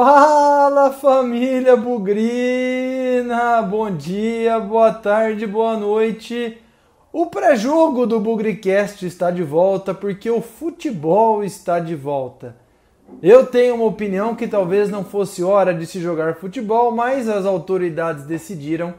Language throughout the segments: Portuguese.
Fala família Bugrina! Bom dia, boa tarde, boa noite. O pré-jogo do Bugricast está de volta porque o futebol está de volta. Eu tenho uma opinião que talvez não fosse hora de se jogar futebol, mas as autoridades decidiram,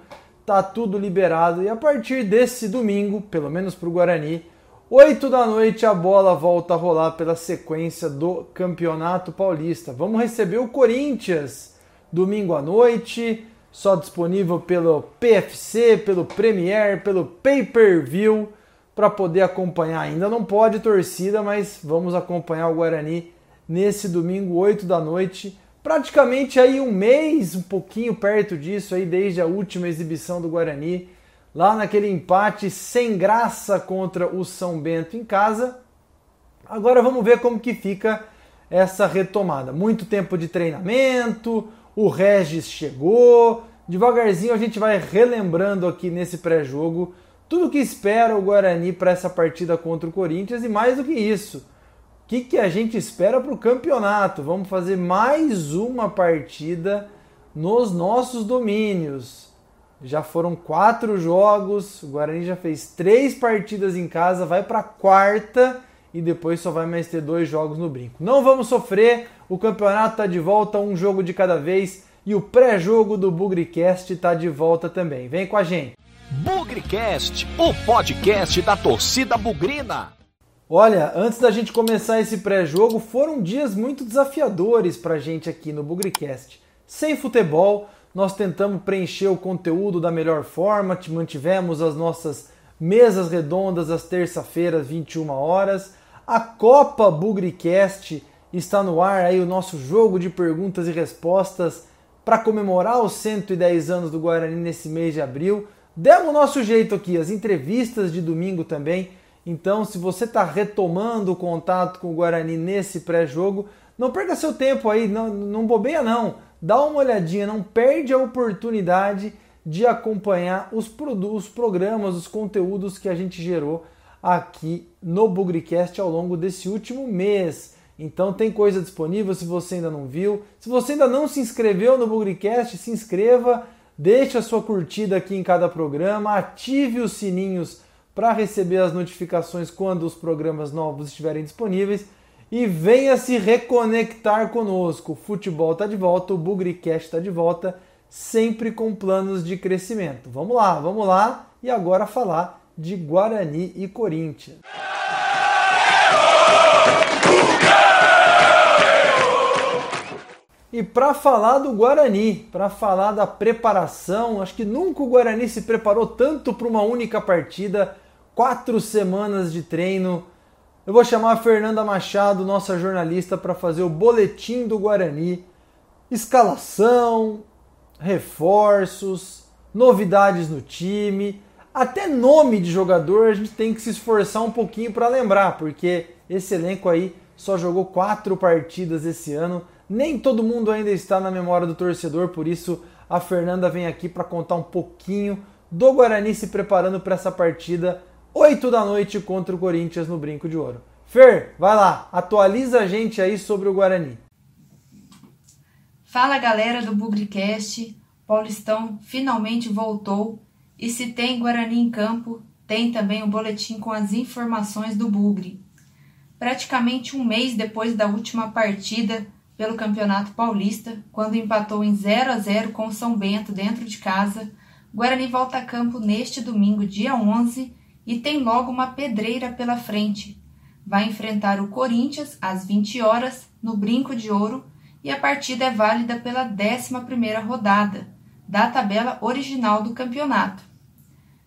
tá tudo liberado e a partir desse domingo, pelo menos para o Guarani, 8 da noite a bola volta a rolar pela sequência do Campeonato Paulista. Vamos receber o Corinthians domingo à noite, só disponível pelo PFC, pelo Premier, pelo Pay-Per-View para poder acompanhar. Ainda não pode torcida, mas vamos acompanhar o Guarani nesse domingo 8 da noite. Praticamente aí um mês, um pouquinho perto disso aí desde a última exibição do Guarani lá naquele empate sem graça contra o São Bento em casa. Agora vamos ver como que fica essa retomada. Muito tempo de treinamento, o Regis chegou, devagarzinho a gente vai relembrando aqui nesse pré-jogo tudo que espera o Guarani para essa partida contra o Corinthians e mais do que isso, o que, que a gente espera para o campeonato. Vamos fazer mais uma partida nos nossos domínios. Já foram quatro jogos, o Guarani já fez três partidas em casa, vai para quarta e depois só vai mais ter dois jogos no brinco. Não vamos sofrer, o campeonato está de volta, um jogo de cada vez e o pré-jogo do Bugricast está de volta também. Vem com a gente. Bugricast, o podcast da torcida bugrina. Olha, antes da gente começar esse pré-jogo, foram dias muito desafiadores para a gente aqui no Bugricast. Sem futebol, nós tentamos preencher o conteúdo da melhor forma, mantivemos as nossas mesas redondas às terça-feiras, 21 horas. A Copa Bugricast está no ar aí o nosso jogo de perguntas e respostas para comemorar os 110 anos do Guarani nesse mês de abril. Demos o nosso jeito aqui, as entrevistas de domingo também. Então, se você está retomando o contato com o Guarani nesse pré-jogo, não perca seu tempo aí, não, não bobeia não dá uma olhadinha, não perde a oportunidade de acompanhar os, os programas, os conteúdos que a gente gerou aqui no Bugricast ao longo desse último mês. Então tem coisa disponível se você ainda não viu. Se você ainda não se inscreveu no Bugricast, se inscreva, deixe a sua curtida aqui em cada programa, ative os sininhos para receber as notificações quando os programas novos estiverem disponíveis e venha se reconectar conosco. Futebol está de volta, o Bugricast está de volta, sempre com planos de crescimento. Vamos lá, vamos lá e agora falar de Guarani e Corinthians. E para falar do Guarani, para falar da preparação, acho que nunca o Guarani se preparou tanto para uma única partida, quatro semanas de treino, eu vou chamar a Fernanda Machado, nossa jornalista, para fazer o boletim do Guarani. Escalação, reforços, novidades no time, até nome de jogador a gente tem que se esforçar um pouquinho para lembrar, porque esse elenco aí só jogou quatro partidas esse ano. Nem todo mundo ainda está na memória do torcedor, por isso a Fernanda vem aqui para contar um pouquinho do Guarani se preparando para essa partida 8 da noite contra o Corinthians no Brinco de Ouro. Fer, vai lá, atualiza a gente aí sobre o Guarani. Fala galera do Bugricast, Paulistão finalmente voltou e se tem Guarani em campo, tem também o boletim com as informações do Bugre. Praticamente um mês depois da última partida pelo Campeonato Paulista, quando empatou em 0 a 0 com o São Bento dentro de casa, Guarani volta a campo neste domingo, dia 11, e tem logo uma pedreira pela frente. Vai enfrentar o Corinthians às 20 horas no Brinco de Ouro e a partida é válida pela 11ª rodada da tabela original do campeonato.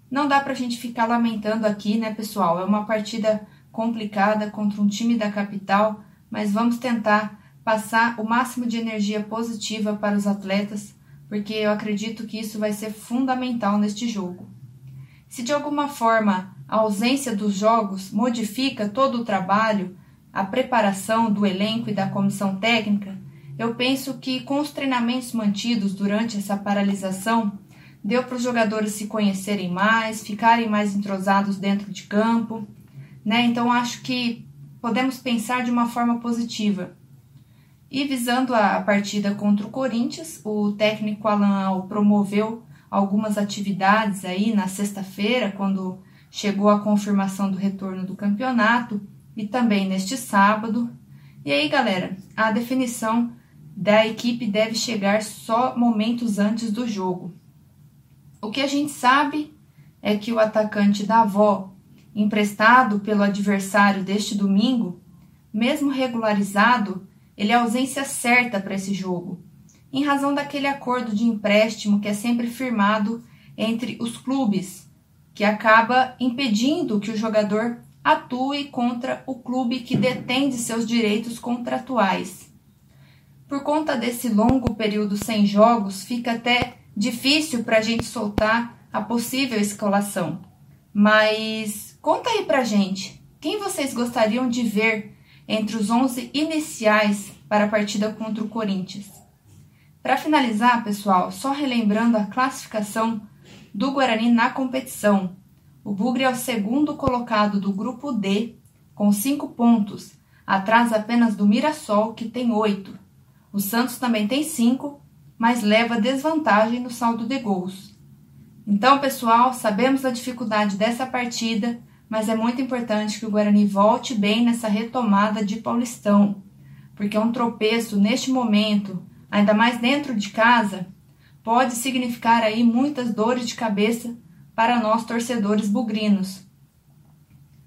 Não dá para a gente ficar lamentando aqui, né, pessoal? É uma partida complicada contra um time da capital, mas vamos tentar passar o máximo de energia positiva para os atletas, porque eu acredito que isso vai ser fundamental neste jogo. Se de alguma forma a ausência dos jogos modifica todo o trabalho, a preparação do elenco e da comissão técnica, eu penso que com os treinamentos mantidos durante essa paralisação, deu para os jogadores se conhecerem mais, ficarem mais entrosados dentro de campo, né? Então acho que podemos pensar de uma forma positiva. E visando a partida contra o Corinthians, o técnico Alan Al promoveu algumas atividades aí na sexta-feira, quando chegou a confirmação do retorno do campeonato, e também neste sábado. E aí, galera, a definição da equipe deve chegar só momentos antes do jogo. O que a gente sabe é que o atacante da avó, emprestado pelo adversário deste domingo, mesmo regularizado, ele é ausência certa para esse jogo, em razão daquele acordo de empréstimo que é sempre firmado entre os clubes, que acaba impedindo que o jogador atue contra o clube que detém de seus direitos contratuais. Por conta desse longo período sem jogos, fica até difícil para a gente soltar a possível escalação. Mas conta aí pra gente, quem vocês gostariam de ver entre os 11 iniciais para a partida contra o Corinthians? Para finalizar, pessoal, só relembrando a classificação do Guarani na competição. O Bugre é o segundo colocado do grupo D, com 5 pontos, atrás apenas do Mirassol, que tem 8. O Santos também tem 5, mas leva desvantagem no saldo de gols. Então, pessoal, sabemos da dificuldade dessa partida, mas é muito importante que o Guarani volte bem nessa retomada de Paulistão, porque um tropeço neste momento, ainda mais dentro de casa, pode significar aí muitas dores de cabeça para nós torcedores bugrinos.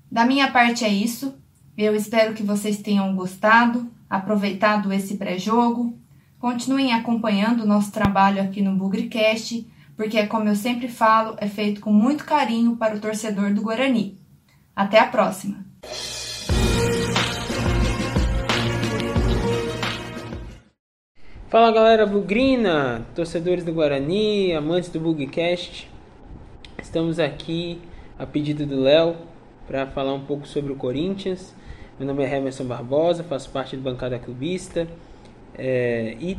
Da minha parte é isso. Eu espero que vocês tenham gostado, aproveitado esse pré-jogo. Continuem acompanhando o nosso trabalho aqui no Bugricast porque, como eu sempre falo, é feito com muito carinho para o torcedor do Guarani. Até a próxima! Fala galera bugrina, torcedores do Guarani, amantes do Bugcast. Estamos aqui a pedido do Léo para falar um pouco sobre o Corinthians. Meu nome é Emerson Barbosa, faço parte do Bancada Clubista é, e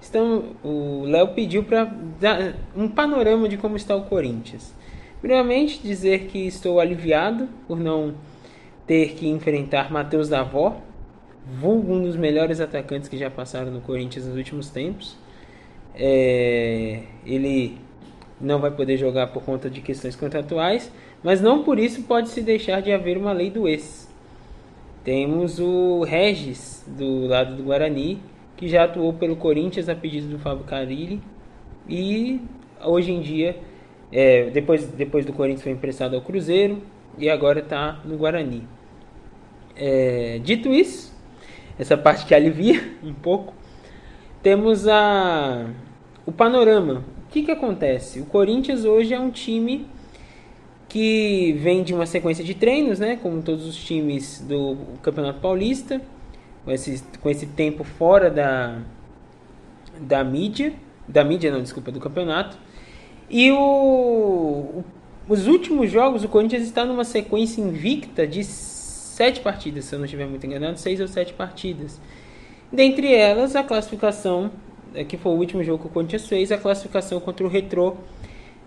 Estão, o Léo pediu para dar um panorama de como está o Corinthians. Primeiramente, dizer que estou aliviado por não ter que enfrentar Matheus Davó, vulgo um dos melhores atacantes que já passaram no Corinthians nos últimos tempos. É, ele não vai poder jogar por conta de questões contratuais, mas não por isso pode se deixar de haver uma lei do ex. Temos o Regis do lado do Guarani, que já atuou pelo Corinthians a pedido do Fábio Carilli e hoje em dia, é, depois, depois do Corinthians foi emprestado ao Cruzeiro e agora está no Guarani. É, dito isso, essa parte que alivia um pouco, temos a, o panorama. O que, que acontece? O Corinthians hoje é um time que vem de uma sequência de treinos, né, como todos os times do Campeonato Paulista com esse, com esse tempo fora da, da mídia, da mídia não, desculpa, do campeonato. E o, os últimos jogos, o Corinthians está numa sequência invicta de sete partidas, se eu não estiver muito enganado, seis ou sete partidas. Dentre elas, a classificação, é, que foi o último jogo que o Corinthians fez, a classificação contra o Retrô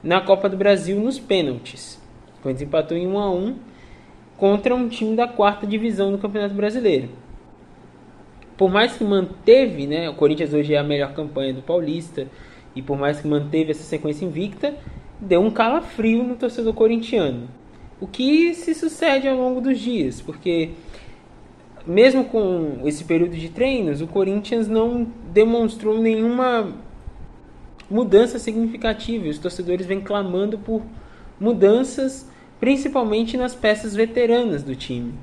na Copa do Brasil nos pênaltis. O Corinthians empatou em 1 a 1 contra um time da quarta divisão do Campeonato Brasileiro por mais que manteve, né, o Corinthians hoje é a melhor campanha do Paulista, e por mais que manteve essa sequência invicta, deu um calafrio no torcedor corintiano. O que se sucede ao longo dos dias, porque mesmo com esse período de treinos, o Corinthians não demonstrou nenhuma mudança significativa. Os torcedores vêm clamando por mudanças, principalmente nas peças veteranas do time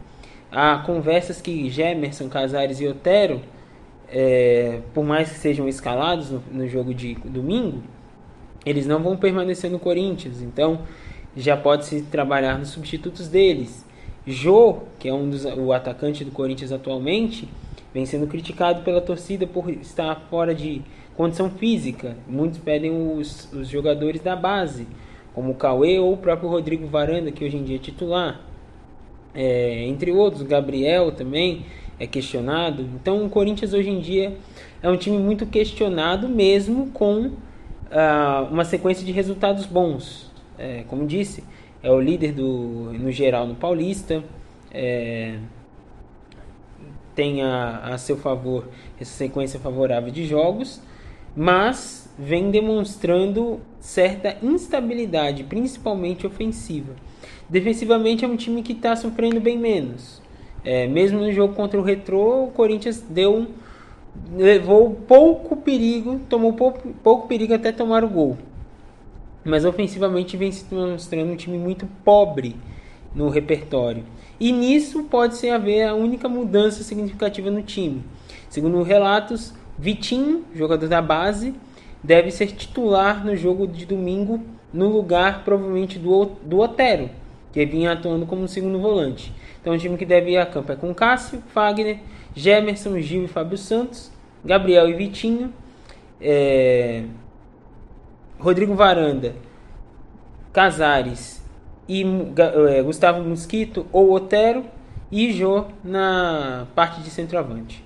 há conversas que Gemerson, Casares e Otero, é, por mais que sejam escalados no, no, jogo de domingo, eles não vão permanecer no Corinthians. Então já pode se trabalhar nos substitutos deles. Jô, que é um dos o atacante do Corinthians atualmente, vem sendo criticado pela torcida por estar fora de condição física. Muitos pedem os, os jogadores da base, como o Cauê ou o próprio Rodrigo Varanda, que hoje em dia é titular é, entre outros, Gabriel também é questionado. Então o Corinthians hoje em dia é um time muito questionado, mesmo com uh, uma sequência de resultados bons. É, como disse, é o líder do, no geral no Paulista. É, tem a, a seu favor essa sequência favorável de jogos, mas vem demonstrando certa instabilidade, principalmente ofensiva. Defensivamente é um time que está sofrendo bem menos. É, mesmo no jogo contra o Retrô, o Corinthians deu levou pouco perigo, tomou pouco, pouco perigo até tomar o gol. Mas ofensivamente vem se mostrando um time muito pobre no repertório. E nisso pode ser haver a única mudança significativa no time. Segundo relatos, Vitinho, jogador da base, deve ser titular no jogo de domingo no lugar provavelmente do, do Otero, que vinha atuando como segundo volante. Então o time que deve ir a campo é com Cássio, Fagner, Gemerson, Gil e Fábio Santos, Gabriel e Vitinho, é, Rodrigo Varanda, Casares e é, Gustavo Mosquito ou Otero e Jô na parte de centroavante.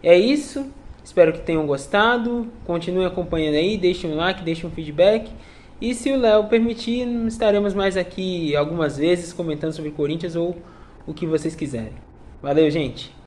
É isso. Espero que tenham gostado. Continuem acompanhando aí, deixem um like, deixem um feedback. E se o Léo permitir, estaremos mais aqui algumas vezes comentando sobre Corinthians ou o que vocês quiserem. Valeu, gente!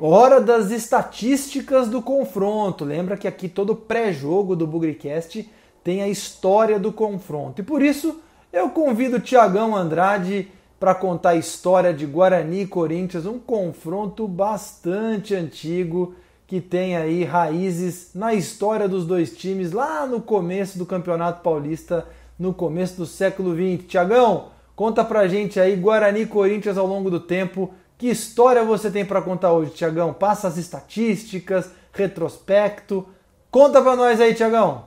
Hora das estatísticas do confronto. Lembra que aqui todo pré-jogo do Bugricast tem a história do confronto. E por isso eu convido o Tiagão Andrade para contar a história de Guarani e Corinthians, um confronto bastante antigo que tem aí raízes na história dos dois times lá no começo do Campeonato Paulista, no começo do século XX. Tiagão, conta pra gente aí Guarani e Corinthians ao longo do tempo que história você tem para contar hoje, Tiagão? Passa as estatísticas, retrospecto. Conta para nós aí, Tiagão.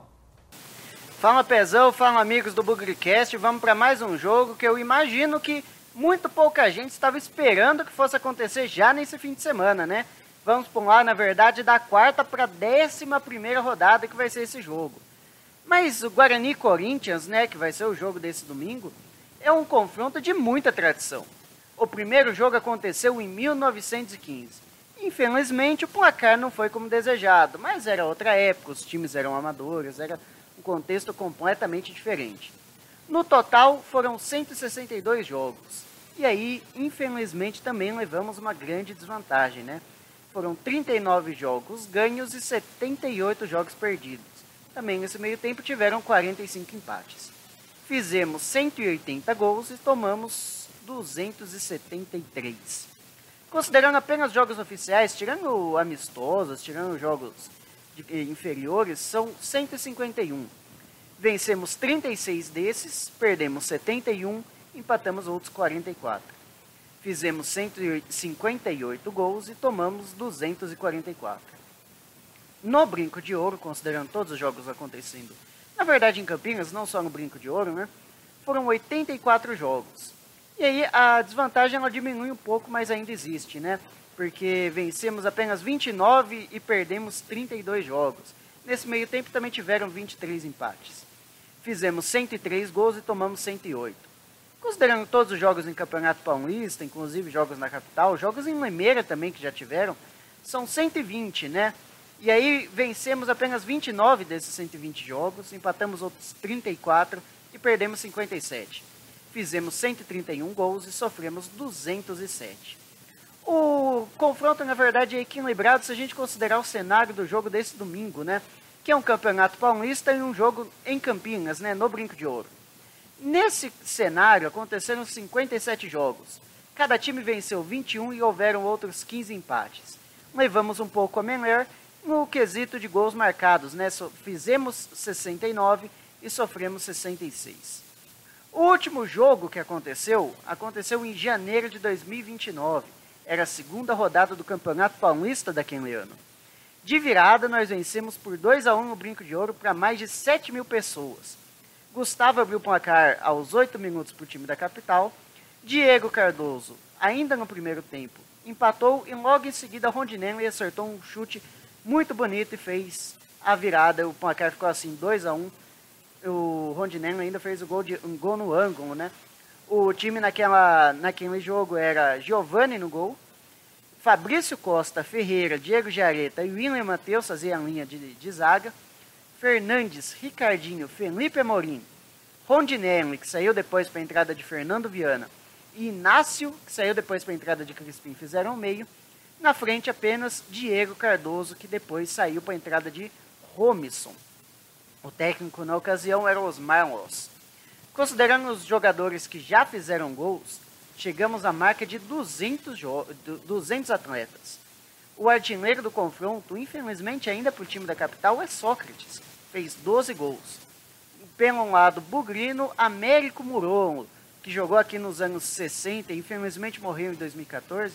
Fala Pezão, fala amigos do Bugrecast. Vamos para mais um jogo que eu imagino que muito pouca gente estava esperando que fosse acontecer já nesse fim de semana, né? Vamos pular, na verdade, da quarta para a décima primeira rodada que vai ser esse jogo. Mas o Guarani Corinthians, né, que vai ser o jogo desse domingo, é um confronto de muita tradição. O primeiro jogo aconteceu em 1915. Infelizmente, o placar não foi como desejado, mas era outra época, os times eram amadores, era um contexto completamente diferente. No total, foram 162 jogos. E aí, infelizmente, também levamos uma grande desvantagem, né? Foram 39 jogos ganhos e 78 jogos perdidos. Também nesse meio tempo tiveram 45 empates. Fizemos 180 gols e tomamos 273. Considerando apenas jogos oficiais, tirando amistosos, tirando jogos de, eh, inferiores, são 151. Vencemos 36 desses, perdemos 71, empatamos outros 44. Fizemos 158 gols e tomamos 244. No Brinco de Ouro, considerando todos os jogos acontecendo, na verdade em Campinas, não só no Brinco de Ouro, né? Foram 84 jogos. E aí a desvantagem ela diminui um pouco, mas ainda existe, né? Porque vencemos apenas 29 e perdemos 32 jogos. Nesse meio tempo também tiveram 23 empates. Fizemos 103 gols e tomamos 108. Considerando todos os jogos em Campeonato Paulista, inclusive jogos na capital, jogos em Limeira também que já tiveram, são 120, né? E aí vencemos apenas 29 desses 120 jogos, empatamos outros 34 e perdemos 57 fizemos 131 gols e sofremos 207. O confronto, na verdade, é equilibrado se a gente considerar o cenário do jogo desse domingo, né? Que é um campeonato paulista e um jogo em Campinas, né? No Brinco de Ouro. Nesse cenário aconteceram 57 jogos. Cada time venceu 21 e houveram outros 15 empates. Levamos um pouco a melhor no quesito de gols marcados, né? Fizemos 69 e sofremos 66. O último jogo que aconteceu, aconteceu em janeiro de 2029. Era a segunda rodada do Campeonato Paulista daquele ano. De virada, nós vencemos por 2 a 1 no Brinco de Ouro para mais de 7 mil pessoas. Gustavo abriu o placar aos 8 minutos para o time da capital. Diego Cardoso, ainda no primeiro tempo, empatou e logo em seguida Rondinelli acertou um chute muito bonito e fez a virada. O placar ficou assim 2 a 1 o Rondinelli ainda fez o gol de, um gol no ângulo, né? O time naquela, naquele jogo era Giovanni no gol, Fabrício Costa, Ferreira, Diego Jareta e William Matheus faziam a linha de, de zaga, Fernandes, Ricardinho, Felipe Amorim, Rondinelli, que saiu depois para a entrada de Fernando Viana, e Inácio, que saiu depois para a entrada de Crispim, fizeram o meio. Na frente apenas Diego Cardoso, que depois saiu para a entrada de Romisson. O técnico na ocasião era Osmar Ross. Considerando os jogadores que já fizeram gols, chegamos à marca de 200, 200 atletas. O artilheiro do confronto, infelizmente ainda para o time da capital, é Sócrates. Fez 12 gols. Pelo lado bugrino, Américo Muron, que jogou aqui nos anos 60 e infelizmente morreu em 2014,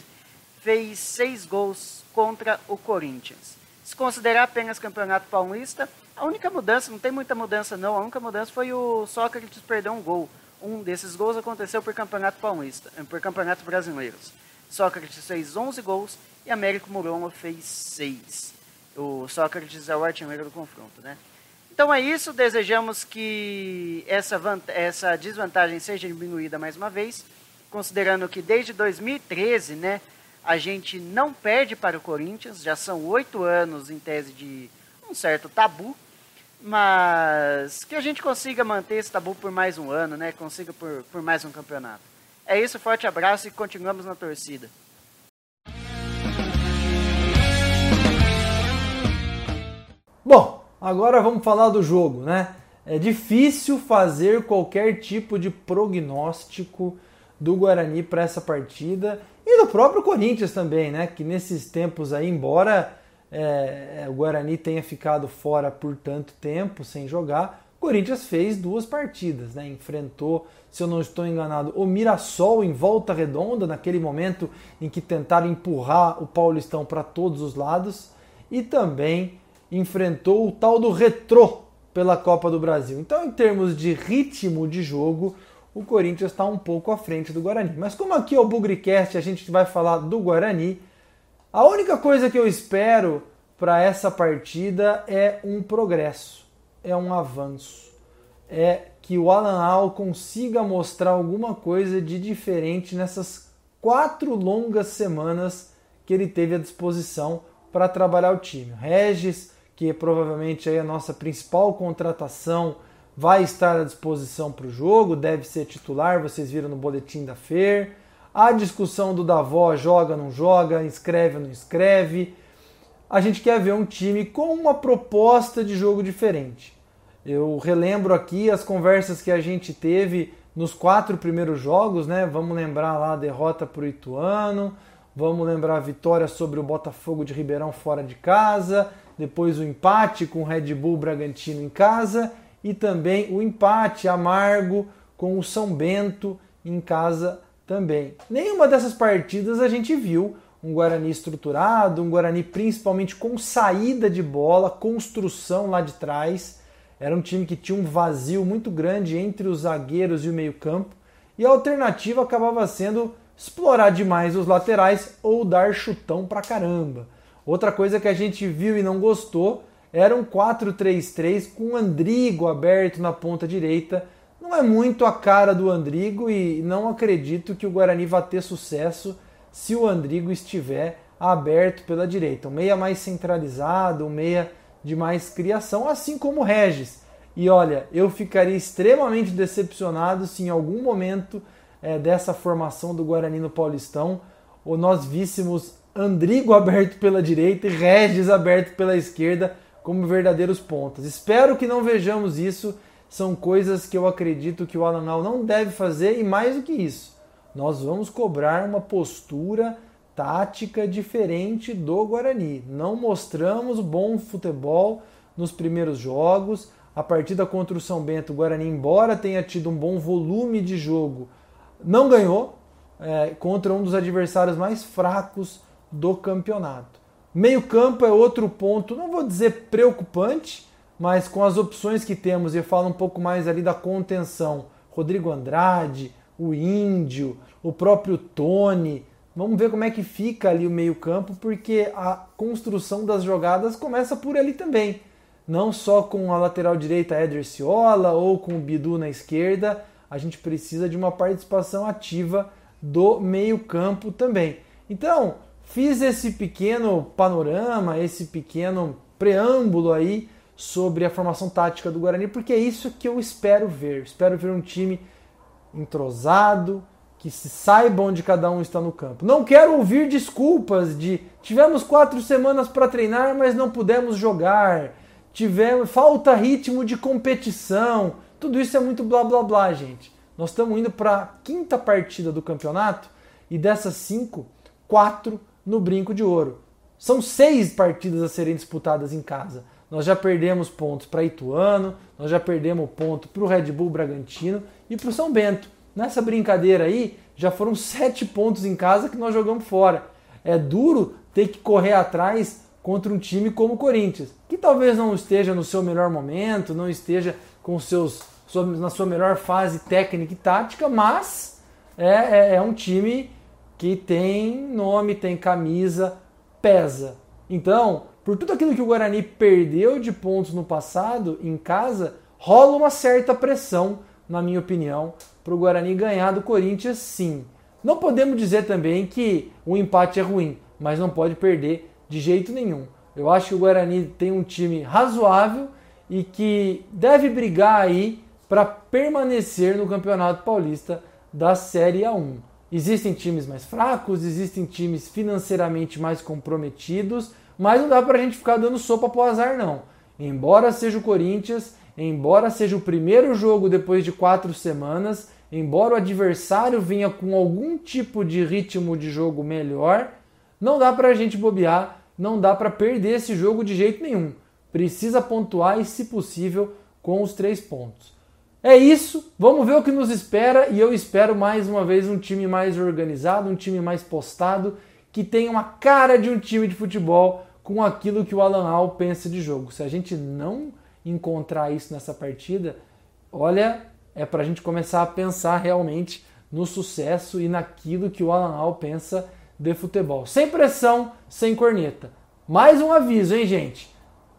fez 6 gols contra o Corinthians. Se considerar apenas campeonato paulista, a única mudança, não tem muita mudança não, a única mudança foi o Sócrates perder um gol. Um desses gols aconteceu por campeonato paulista, eh, por campeonatos brasileiros. Sócrates fez 11 gols e Américo Muromo fez 6. O Sócrates é o artilheiro do confronto, né? Então é isso, desejamos que essa, essa desvantagem seja diminuída mais uma vez, considerando que desde 2013, né, a gente não perde para o Corinthians, já são oito anos em tese de um certo tabu, mas que a gente consiga manter esse tabu por mais um ano, né? Consiga por, por mais um campeonato. É isso, forte abraço e continuamos na torcida. Bom, agora vamos falar do jogo, né? É difícil fazer qualquer tipo de prognóstico do Guarani para essa partida e do próprio Corinthians também, né? Que nesses tempos aí, embora é, é, o Guarani tenha ficado fora por tanto tempo sem jogar, o Corinthians fez duas partidas, né? Enfrentou, se eu não estou enganado, o Mirassol em volta redonda, naquele momento em que tentaram empurrar o Paulistão para todos os lados, e também enfrentou o tal do Retrô pela Copa do Brasil. Então, em termos de ritmo de jogo, o Corinthians está um pouco à frente do Guarani. Mas como aqui é o Bugricast, a gente vai falar do Guarani, a única coisa que eu espero para essa partida é um progresso, é um avanço. É que o Alan Al consiga mostrar alguma coisa de diferente nessas quatro longas semanas que ele teve à disposição para trabalhar o time. Regis, que é provavelmente aí a nossa principal contratação, vai estar à disposição para o jogo, deve ser titular, vocês viram no boletim da FER. A discussão do Davó joga, não joga, escreve, não escreve. A gente quer ver um time com uma proposta de jogo diferente. Eu relembro aqui as conversas que a gente teve nos quatro primeiros jogos, né? Vamos lembrar lá a derrota para o Ituano, vamos lembrar a vitória sobre o Botafogo de Ribeirão fora de casa, depois o empate com o Red Bull Bragantino em casa e também o empate amargo com o São Bento em casa também. Nenhuma dessas partidas a gente viu um Guarani estruturado, um Guarani principalmente com saída de bola, construção lá de trás. Era um time que tinha um vazio muito grande entre os zagueiros e o meio-campo, e a alternativa acabava sendo explorar demais os laterais ou dar chutão pra caramba. Outra coisa que a gente viu e não gostou era um 4-3-3 com Andrigo aberto na ponta direita não é muito a cara do Andrigo e não acredito que o Guarani vá ter sucesso se o Andrigo estiver aberto pela direita. Um meia mais centralizado, um meia de mais criação, assim como o Regis. E olha, eu ficaria extremamente decepcionado se em algum momento é, dessa formação do Guarani no Paulistão ou nós víssemos Andrigo aberto pela direita e Regis aberto pela esquerda como verdadeiros pontas. Espero que não vejamos isso são coisas que eu acredito que o Alan Al não deve fazer e mais do que isso, nós vamos cobrar uma postura tática diferente do Guarani. Não mostramos bom futebol nos primeiros jogos. A partida contra o São Bento, o Guarani, embora tenha tido um bom volume de jogo, não ganhou é, contra um dos adversários mais fracos do campeonato. Meio campo é outro ponto, não vou dizer preocupante, mas com as opções que temos, e eu falo um pouco mais ali da contenção, Rodrigo Andrade, o Índio, o próprio Tony, vamos ver como é que fica ali o meio-campo, porque a construção das jogadas começa por ali também. Não só com a lateral direita Eder Ciola ou com o Bidu na esquerda, a gente precisa de uma participação ativa do meio-campo também. Então, fiz esse pequeno panorama, esse pequeno preâmbulo aí sobre a formação tática do Guarani, porque é isso que eu espero ver. Espero ver um time entrosado, que se saiba onde cada um está no campo. Não quero ouvir desculpas de tivemos quatro semanas para treinar, mas não pudemos jogar. Tivemos falta ritmo de competição. Tudo isso é muito blá blá blá, gente. Nós estamos indo para a quinta partida do campeonato e dessas cinco, quatro no brinco de ouro. São seis partidas a serem disputadas em casa. Nós já perdemos pontos para Ituano, nós já perdemos ponto para o Red Bull Bragantino e para o São Bento. Nessa brincadeira aí, já foram sete pontos em casa que nós jogamos fora. É duro ter que correr atrás contra um time como o Corinthians, que talvez não esteja no seu melhor momento, não esteja com seus na sua melhor fase técnica e tática, mas é, é, é um time que tem nome, tem camisa, pesa. Então, por tudo aquilo que o Guarani perdeu de pontos no passado em casa, rola uma certa pressão, na minha opinião, para o Guarani ganhar do Corinthians, sim. Não podemos dizer também que o empate é ruim, mas não pode perder de jeito nenhum. Eu acho que o Guarani tem um time razoável e que deve brigar aí para permanecer no Campeonato Paulista da Série A1. Existem times mais fracos, existem times financeiramente mais comprometidos, mas não dá para a gente ficar dando sopa pro azar, não. Embora seja o Corinthians, embora seja o primeiro jogo depois de quatro semanas, embora o adversário venha com algum tipo de ritmo de jogo melhor, não dá para a gente bobear, não dá para perder esse jogo de jeito nenhum. Precisa pontuar e, se possível, com os três pontos. É isso, vamos ver o que nos espera e eu espero mais uma vez um time mais organizado, um time mais postado, que tenha uma cara de um time de futebol com aquilo que o Alan Al pensa de jogo. Se a gente não encontrar isso nessa partida, olha, é para a gente começar a pensar realmente no sucesso e naquilo que o Alan Al pensa de futebol. Sem pressão, sem corneta. Mais um aviso, hein, gente?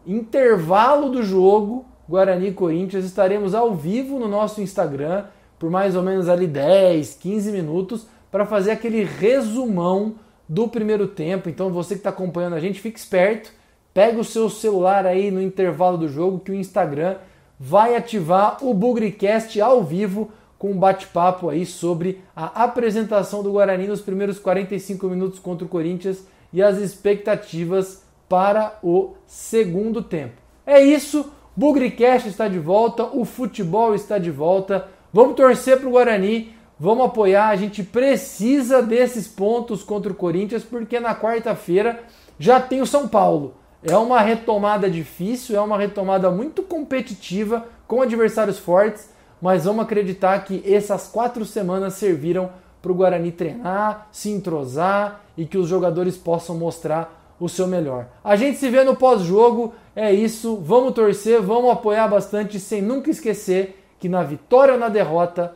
Intervalo do jogo, Guarani Corinthians, estaremos ao vivo no nosso Instagram por mais ou menos ali 10, 15 minutos para fazer aquele resumão do primeiro tempo. Então você que está acompanhando a gente, fique esperto, pega o seu celular aí no intervalo do jogo que o Instagram vai ativar o Bugricast ao vivo com um bate-papo aí sobre a apresentação do Guarani nos primeiros 45 minutos contra o Corinthians e as expectativas para o segundo tempo. É isso, Bugricast está de volta, o futebol está de volta. Vamos torcer para o Guarani, vamos apoiar. A gente precisa desses pontos contra o Corinthians porque na quarta-feira já tem o São Paulo. É uma retomada difícil, é uma retomada muito competitiva, com adversários fortes, mas vamos acreditar que essas quatro semanas serviram para o Guarani treinar, se entrosar e que os jogadores possam mostrar o seu melhor. A gente se vê no pós-jogo, é isso, vamos torcer, vamos apoiar bastante, sem nunca esquecer que na vitória ou na derrota,